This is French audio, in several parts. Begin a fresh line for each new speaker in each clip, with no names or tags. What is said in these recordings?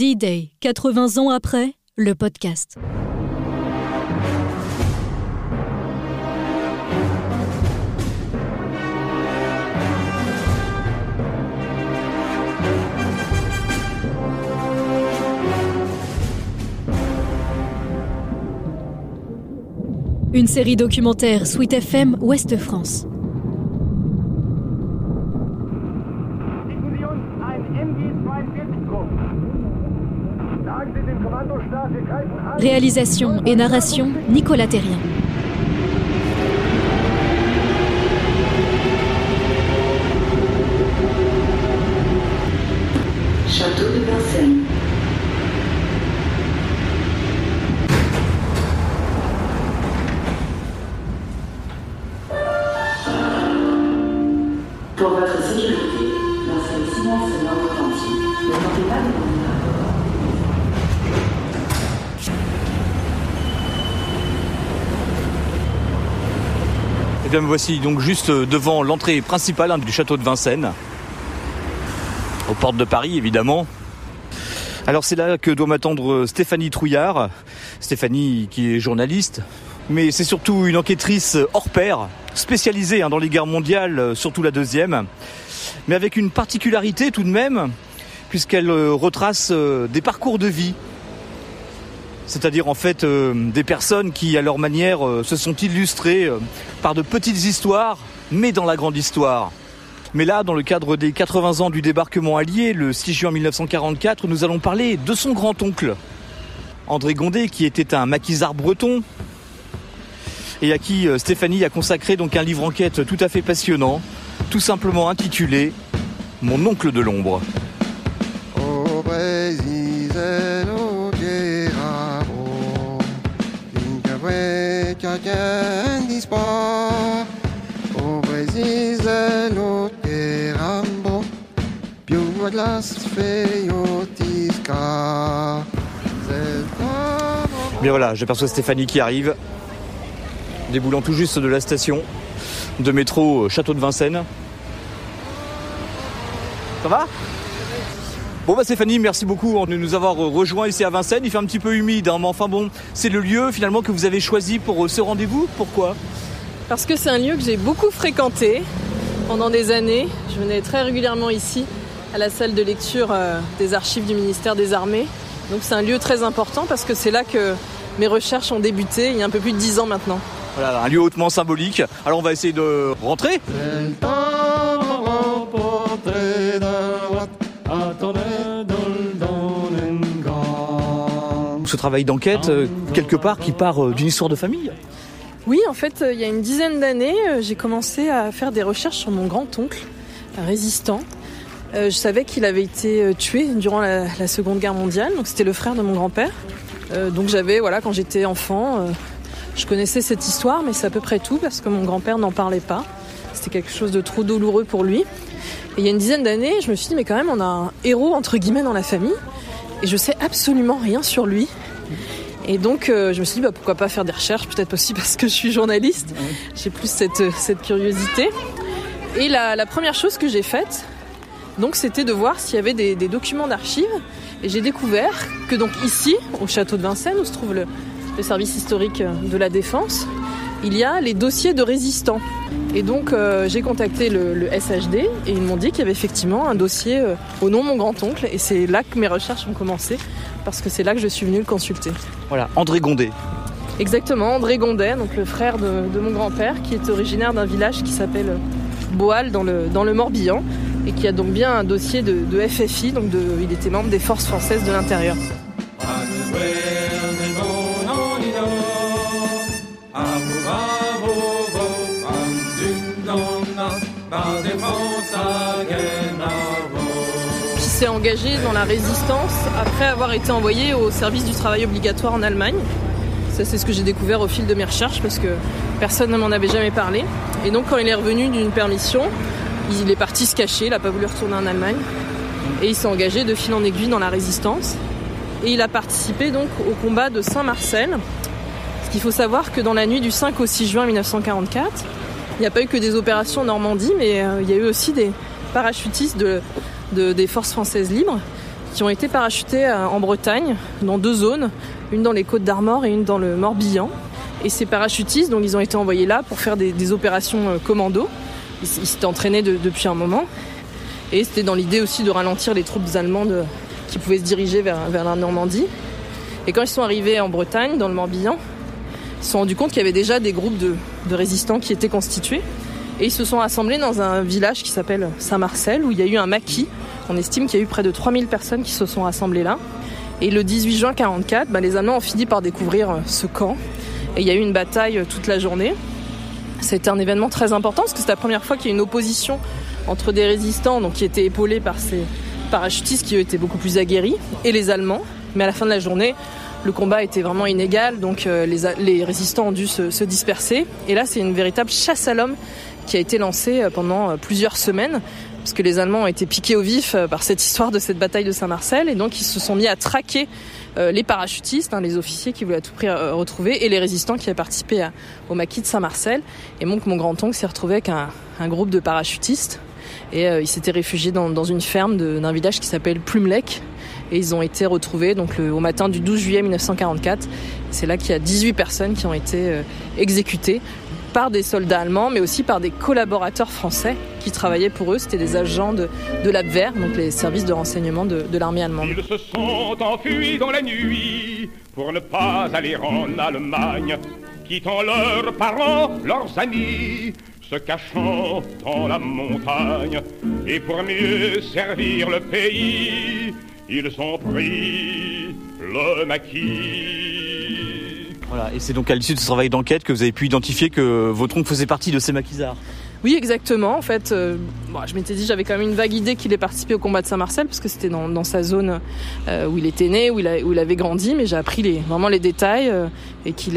D-Day, 80 ans après, le podcast. Une série documentaire Sweet FM Ouest France. Réalisation et narration Nicolas Terrien.
Bien me voici donc juste devant l'entrée principale hein, du château de Vincennes. Aux portes de Paris évidemment. Alors c'est là que doit m'attendre Stéphanie Trouillard. Stéphanie qui est journaliste, mais c'est surtout une enquêtrice hors pair, spécialisée hein, dans les guerres mondiales, surtout la deuxième, mais avec une particularité tout de même, puisqu'elle euh, retrace euh, des parcours de vie. C'est-à-dire en fait euh, des personnes qui, à leur manière, euh, se sont illustrées euh, par de petites histoires, mais dans la grande histoire. Mais là, dans le cadre des 80 ans du débarquement allié, le 6 juin 1944, nous allons parler de son grand-oncle, André Gondet, qui était un maquisard breton, et à qui Stéphanie a consacré donc un livre enquête tout à fait passionnant, tout simplement intitulé Mon oncle de l'ombre. Bien voilà, j'aperçois Stéphanie qui arrive, déboulant tout juste de la station de métro euh, Château de Vincennes. Ça va? Bon bah Stéphanie, merci beaucoup de nous avoir rejoints ici à Vincennes. Il fait un petit peu humide, hein, mais enfin bon, c'est le lieu finalement que vous avez choisi pour euh, ce rendez-vous. Pourquoi?
Parce que c'est un lieu que j'ai beaucoup fréquenté pendant des années. Je venais très régulièrement ici à la salle de lecture euh, des archives du ministère des Armées. Donc c'est un lieu très important parce que c'est là que mes recherches ont débuté il y a un peu plus de dix ans maintenant.
Voilà, un lieu hautement symbolique. Alors on va essayer de rentrer. Ce travail d'enquête, euh, quelque part, qui part euh, d'une histoire de famille.
Oui, en fait, euh, il y a une dizaine d'années, j'ai commencé à faire des recherches sur mon grand-oncle, un résistant. Je savais qu'il avait été tué durant la, Seconde Guerre mondiale, donc c'était le frère de mon grand-père. Donc j'avais, voilà, quand j'étais enfant, je connaissais cette histoire, mais c'est à peu près tout parce que mon grand-père n'en parlait pas. C'était quelque chose de trop douloureux pour lui. Et il y a une dizaine d'années, je me suis dit, mais quand même, on a un héros entre guillemets dans la famille, et je sais absolument rien sur lui. Et donc, euh, je me suis dit, bah, pourquoi pas faire des recherches, peut-être aussi parce que je suis journaliste. J'ai plus cette, euh, cette curiosité. Et la, la première chose que j'ai faite, donc, c'était de voir s'il y avait des, des documents d'archives. Et j'ai découvert que donc ici, au château de Vincennes, où se trouve le, le service historique de la Défense, il y a les dossiers de résistants. Et donc, euh, j'ai contacté le, le SHD et ils m'ont dit qu'il y avait effectivement un dossier euh, au nom de mon grand-oncle. Et c'est là que mes recherches ont commencé, parce que c'est là que je suis venue le consulter.
Voilà, André Gondet.
Exactement, André Gondet, donc le frère de, de mon grand-père, qui est originaire d'un village qui s'appelle Boal dans le, dans le Morbihan, et qui a donc bien un dossier de, de FFI, donc de, il était membre des forces françaises de l'intérieur. Engagé dans la résistance après avoir été envoyé au service du travail obligatoire en Allemagne. Ça, c'est ce que j'ai découvert au fil de mes recherches parce que personne ne m'en avait jamais parlé. Et donc, quand il est revenu d'une permission, il est parti se cacher, il n'a pas voulu retourner en Allemagne. Et il s'est engagé de fil en aiguille dans la résistance. Et il a participé donc au combat de Saint-Marcel. Ce qu'il faut savoir que dans la nuit du 5 au 6 juin 1944, il n'y a pas eu que des opérations en Normandie, mais euh, il y a eu aussi des parachutistes de, de- des forces françaises libres qui ont été parachutés euh, en Bretagne, dans deux zones, une dans les Côtes d'Armor et une dans le Morbihan. Et ces parachutistes, donc, ils ont été envoyés là pour faire des, opérations euh, commando. Ils s'étaient entraînés de- depuis un moment. Et c'était dans l'idée aussi de ralentir les troupes allemandes euh, qui pouvaient se diriger vers, la Normandie. Et quand ils sont arrivés en Bretagne, dans le Morbihan, ils se sont rendus compte qu'il y avait déjà des groupes de résistants qui étaient constitués. Et ils se sont assemblés dans un village qui s'appelle Saint-Marcel, où il y a eu un maquis. On estime qu'il y a eu près de 3000 personnes qui se sont assemblées là. Et le 18 juin 1944, bah, les Allemands ont fini par découvrir euh, ce camp. Et il y a eu une bataille euh, toute la journée. C'était un événement très important parce que c'est la première fois qu'il y a une opposition entre des résistants donc qui étaient épaulés par ces parachutistes qui eux étaient beaucoup plus aguerris et les Allemands. Mais à la fin de la journée, le combat était vraiment inégal, donc euh, les, résistants ont dû se disperser. Et là, c'est une véritable chasse à l'homme qui a été lancée euh, pendant euh, plusieurs semaines, parce que les Allemands ont été piqués au vif euh, par cette histoire de cette bataille de Saint-Marcel, et donc ils se sont mis à traquer les parachutistes, hein, les officiers qui voulaient à tout prix retrouver, et les résistants qui avaient participé au maquis de Saint-Marcel. Et donc mon grand-oncle s'est retrouvé avec un, groupe de parachutistes, et ils s'étaient réfugiés dans, une ferme d'un village qui s'appelle Plumelec, et ils ont été retrouvés donc au matin du 12 juillet 1944. C'est là qu'il y a 18 personnes qui ont été exécutées par des soldats allemands, mais aussi par des collaborateurs français qui travaillaient pour eux. C'était des agents de, de l'Abwehr, donc les services de renseignement de, de l'armée allemande.
Ils se sont enfuis dans la nuit pour ne pas aller en Allemagne, quittant leurs parents, leurs amis, se cachant dans la montagne. Et pour mieux servir le pays, ils ont pris le maquis.
Voilà, et c'est donc à l'issue de ce travail d'enquête que vous avez pu identifier que votre oncle faisait partie de ces maquisards.
Oui, exactement. En fait, euh, je m'étais dit, j'avais quand même une vague idée qu'il ait participé au combat de Saint-Marcel, parce que c'était dans, sa zone euh, où il était né, où il, avait grandi, mais j'ai appris les, vraiment les détails euh, et qu'il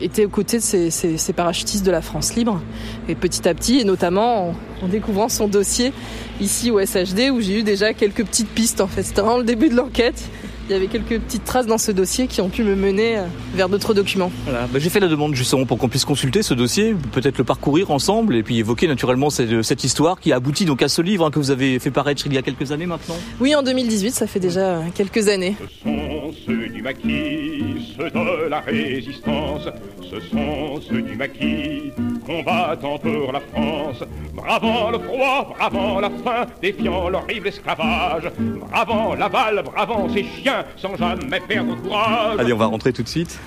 était aux côtés de ces parachutistes de la France libre. Et petit à petit, et notamment en, en découvrant son dossier ici au SHD, où j'ai eu déjà quelques petites pistes. En fait, c'était vraiment le début de l'enquête. Il y avait quelques petites traces dans ce dossier qui ont pu me mener euh, vers d'autres documents.
Voilà, bah, j'ai fait la demande justement pour qu'on puisse consulter ce dossier, peut-être le parcourir ensemble et puis évoquer naturellement cette, cette histoire qui aboutit donc à ce livre hein, que vous avez fait paraître il y a quelques années maintenant.
Oui, en 2018, ça fait déjà euh, quelques années.
Ce sont ceux du maquis, ceux de la résistance. Ce sont ceux du maquis, combattant pour la France. Bravant le froid, bravant la faim, défiant l'horrible esclavage. Bravant la balle, bravant ces chiens, sans jamais perdre courage.
Allez, on va rentrer tout de suite.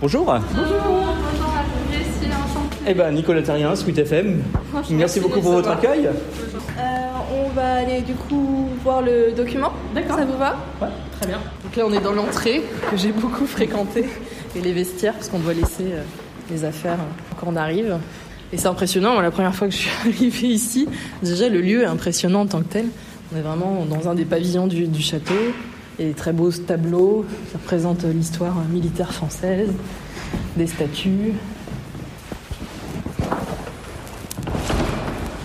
Bonjour.
Bonjour, bonjour à vous, Jessie, enchantée.
Eh ben Nicolas Terrien, Sweet FM. Merci,
merci
beaucoup pour votre accueil.
Euh, on va aller du coup voir le document.
D'accord.
Ça vous va?
Très bien. Donc là, on est dans l'entrée que j'ai beaucoup fréquentée et les vestiaires parce qu'on doit laisser euh, les affaires euh, quand on arrive. Et c'est impressionnant. Moi, la première fois que je suis arrivée ici, déjà le lieu est impressionnant en tant que tel. On est vraiment dans un des pavillons du, du château. Il y a des très beaux tableaux qui représentent l'histoire militaire française, des statues.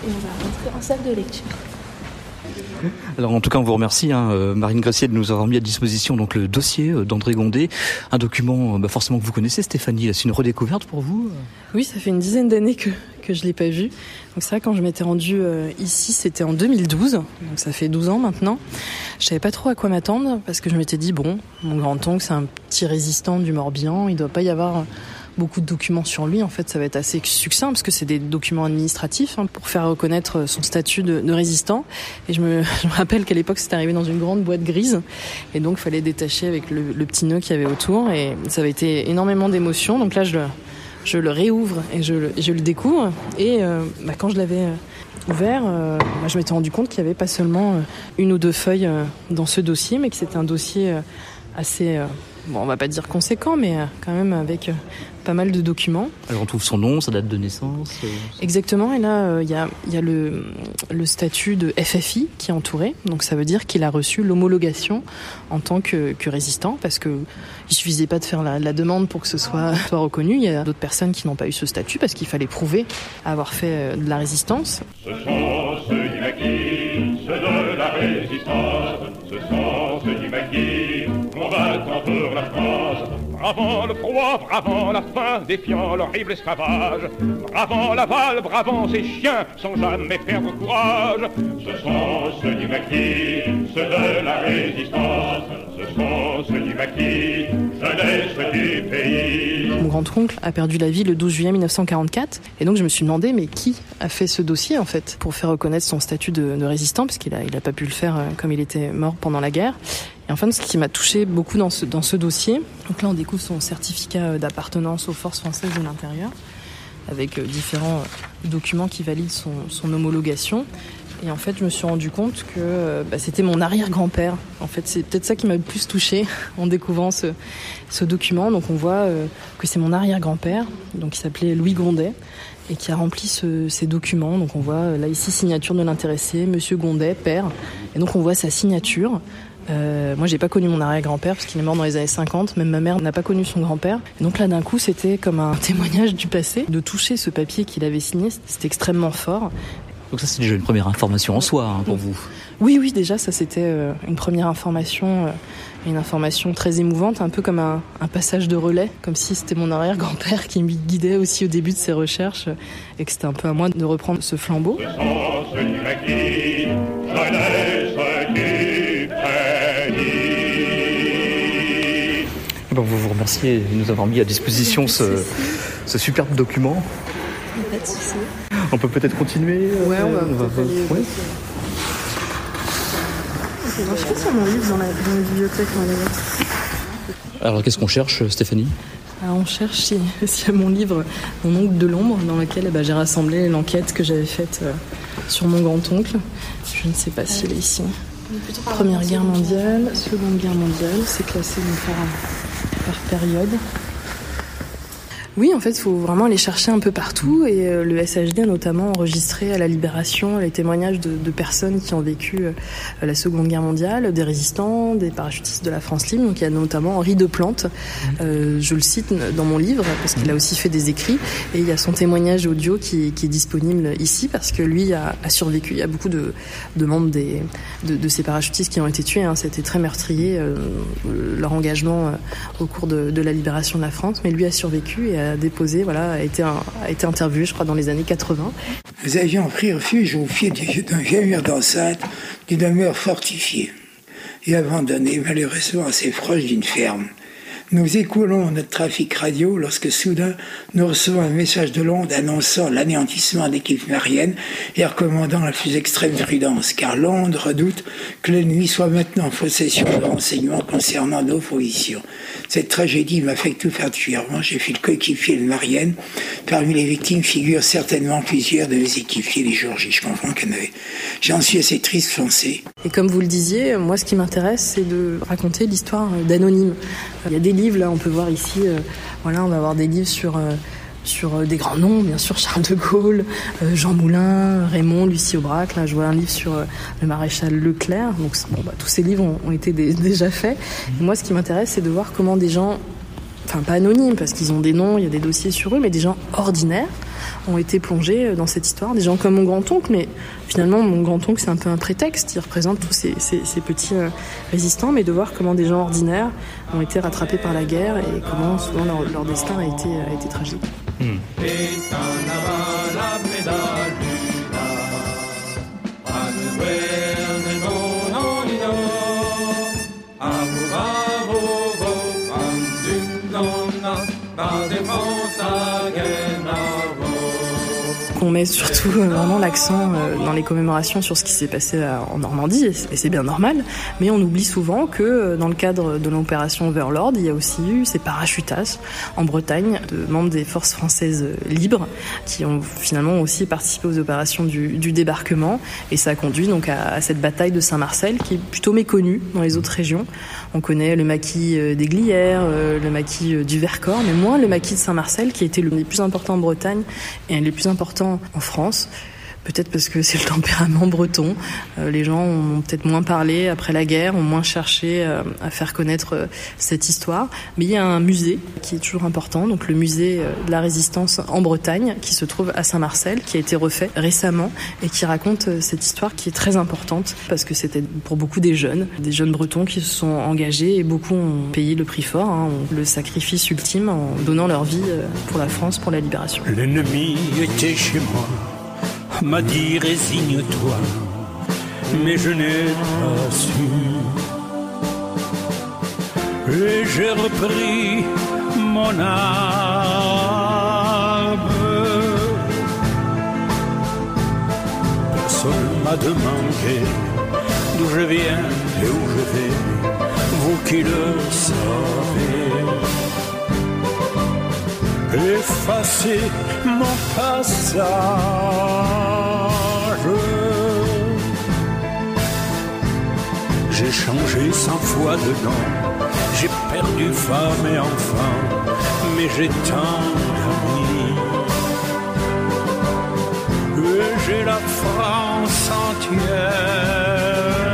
Et on va rentrer en salle de lecture.
Alors en tout cas, on vous remercie, hein, euh, Marine Gracier, de nous avoir mis à disposition donc le dossier euh, d'André Gondé, un document euh, bah, forcément que vous connaissez, Stéphanie. C'est une redécouverte pour vous
Oui, ça fait une dizaine d'années que, que je l'ai pas vu. Donc c'est vrai, quand je m'étais rendue euh, ici, c'était en 2012. Donc ça fait 12 ans maintenant. Je savais pas trop à quoi m'attendre parce que je m'étais dit, bon, mon grand-oncle, c'est un petit résistant du Morbihan. Il doit pas y avoir beaucoup de documents sur lui. En fait, ça va être assez succinct parce que c'est des documents administratifs hein, pour faire reconnaître son statut de, résistant. Et je me, rappelle qu'à l'époque, c'était arrivé dans une grande boîte grise. Et donc, il fallait détacher avec le, petit nœud qu'il y avait autour. Et ça avait été énormément d'émotions. Donc là, je je le réouvre et je le, découvre. Et euh, bah, quand je l'avais euh, ouvert, euh, bah, je m'étais rendu compte qu'il n'y avait pas seulement une ou deux feuilles dans ce dossier, mais que c'était un dossier assez, bon, on va pas dire conséquent, mais euh, quand même avec euh, pas mal de documents.
Alors on trouve son nom, sa date de naissance. euh,
Exactement, et là, euh, il y a, il y a le, le statut de FFI qui est entouré, donc ça veut dire qu'il a reçu l'homologation en tant que, que résistant, parce que il suffisait pas de faire la, la demande pour que ce soit, soit reconnu. Il y a d'autres personnes qui n'ont pas eu ce statut parce qu'il fallait prouver avoir fait de la résistance.
Ce sont ceux du maquis, ceux de la résistance. Bravant le froid, bravant la faim, défiant l'horrible esclavage. Bravant l'aval, bravant ces chiens, sans jamais perdre courage. Ce sont ceux du maquis, ceux de la résistance. Ce sont ceux du maquis, jeunesse du pays.
Mon grand-oncle a perdu la vie le 12 juillet 1944. Et donc je me suis demandé, mais qui a fait ce dossier en fait pour faire reconnaître son statut de, de résistant, parce qu'il a, il a pas pu le faire euh, comme il était mort pendant la guerre. Et enfin, ce qui m'a touché beaucoup dans ce, dans ce dossier, donc là on découvre son certificat euh, d'appartenance aux forces françaises de l'intérieur, avec euh, différents documents qui valident son, son homologation. Et en fait, je me suis rendu compte que euh, bah, c'était mon arrière-grand-père. En fait, c'est peut-être ça qui m'a le plus touché en découvrant ce, document. Donc, on voit euh, que c'est mon arrière-grand-père, donc qui s'appelait Louis Gondet, et qui a rempli ce- ces documents. Donc, on voit euh, là ici signature de l'intéressé, Monsieur Gondet, père. Et donc, on voit sa signature. Euh, moi, j'ai pas connu mon arrière-grand-père parce qu'il est mort dans les années 50. Même ma mère n'a pas connu son grand-père. Donc là, d'un coup, c'était comme un témoignage du passé. De toucher ce papier qu'il avait signé, c'était extrêmement fort.
Donc ça c'est déjà une première information en soi hein, pour vous.
Oui, oui, déjà, ça c'était euh, une première information, euh, une information très émouvante, un peu comme un, un passage de relais, comme si c'était mon arrière-grand-père qui me guidait aussi au début de ses recherches euh, et que c'était un peu à moi de reprendre ce flambeau.
Vous vous remerciez de nous avoir mis à disposition ce, ce superbe document. On peut peut-être continuer euh,
Ouais, on va peut-être aller-
ouais.
Je sais pas si mon livre dans la, dans la bibliothèque.
Alors qu'est-ce qu'on cherche Stéphanie?
Alors, on cherche si- s'il y a mon livre, mon oncle de l'ombre, dans lequel eh ben, j'ai rassemblé l'enquête que j'avais faite euh, sur mon grand-oncle. Je ne sais pas s'il est ici. Première guerre mondiale, Seconde guerre mondiale, c'est classé donc par, par période. Oui, en fait, il faut vraiment aller chercher un peu partout et euh, le SHD a notamment enregistré à la Libération les témoignages de, de personnes qui ont vécu euh, la Seconde Guerre mondiale, des résistants, des parachutistes de la France libre. Donc il y a notamment Henri de Plante, euh, je le cite dans mon livre parce qu'il a aussi fait des écrits et il y a son témoignage audio qui, qui est disponible ici parce que lui a, a survécu. Il y a beaucoup de, de membres des, de, de ces parachutistes qui ont été tués. Hein. C'était très meurtrier leur engagement au cours de, de la libération de la France, mais lui a survécu et a déposé, voilà, a été, interviewé, je crois, dans les années 80.
Nous avions pris refuge au pied du- d'un vieil mur d'enceinte d'une demeure fortifiée et abandonnée malheureusement assez proche d'une ferme. Nous écoulons notre trafic radio lorsque soudain nous recevons un message de Londres annonçant l'anéantissement d'équipes mariennes et recommandant la plus extrême prudence, car Londres redoute que l'ennemi soit maintenant en possession de renseignements concernant nos positions. Cette tragédie m'affecte tout particulièrement. J'ai fait le coéquipier de Marianne. Parmi les victimes figurent certainement plusieurs de mes équipiers les J. Je comprends en avait. J'en suis assez triste pensée.
Et comme vous le disiez, moi, ce qui m'intéresse, c'est de raconter l'histoire d'anonymes. Il y a des livres, là, on peut voir ici, euh, voilà, on va avoir des livres sur, euh, sur euh, des grands noms, bien sûr, Charles de Gaulle, euh, Jean Moulin, Raymond, Lucie Aubrac. Là, je vois un livre sur euh, le maréchal Leclerc. Donc, bon, bah, tous ces livres ont, été dé- déjà faits. Moi, ce qui m'intéresse, c'est de voir comment des gens enfin pas anonymes parce qu'ils ont des noms, il y a des dossiers sur eux, mais des gens ordinaires ont été plongés euh, dans cette histoire. Des gens comme mon grand-oncle, mais finalement mon grand-oncle c'est un peu un prétexte, il représente tous ces, ces- ces petits euh, résistants, mais de voir comment des gens ordinaires ont été rattrapés par la guerre et comment souvent leur, leur destin a été, a été tragique. Qu'on met surtout euh, vraiment l'accent euh, dans les commémorations sur ce qui s'est passé euh, en Normandie, et c'est- bien normal, mais on oublie souvent que dans le cadre de l'opération Overlord, il y a aussi eu ces parachutas en Bretagne de membres des forces françaises libres qui ont finalement aussi participé aux opérations du, débarquement, et ça a conduit donc à, cette bataille de Saint-Marcel qui est plutôt méconnue dans les autres régions. On connaît le maquis des Glières, le maquis du Vercors, mais moins le maquis de Saint-Marcel qui été le plus importants en Bretagne et un des plus importants en France Peut-être parce que c'est le tempérament breton. Euh, les gens ont peut-être moins parlé après la guerre, ont moins cherché euh, à faire connaître euh, cette histoire. Mais il y a un musée qui est toujours important, donc le musée de la résistance en Bretagne, qui se trouve à Saint-Marcel, qui a été refait récemment et qui raconte cette histoire qui est très importante parce que c'était pour beaucoup des jeunes, des jeunes bretons qui se sont engagés et beaucoup ont payé le prix fort, hein, le sacrifice ultime en donnant leur vie pour la France, pour la libération.
L'ennemi était chez moi m'a dit résigne-toi, mais je n'ai pas su. Et j'ai repris mon âme. Personne m'a demandé d'où je viens et où je vais, vous qui le savez. Effacez mon passage. J'ai changé cent fois de nom, j'ai perdu femme et enfant, mais j'ai tant d'amis. J'ai la France entière.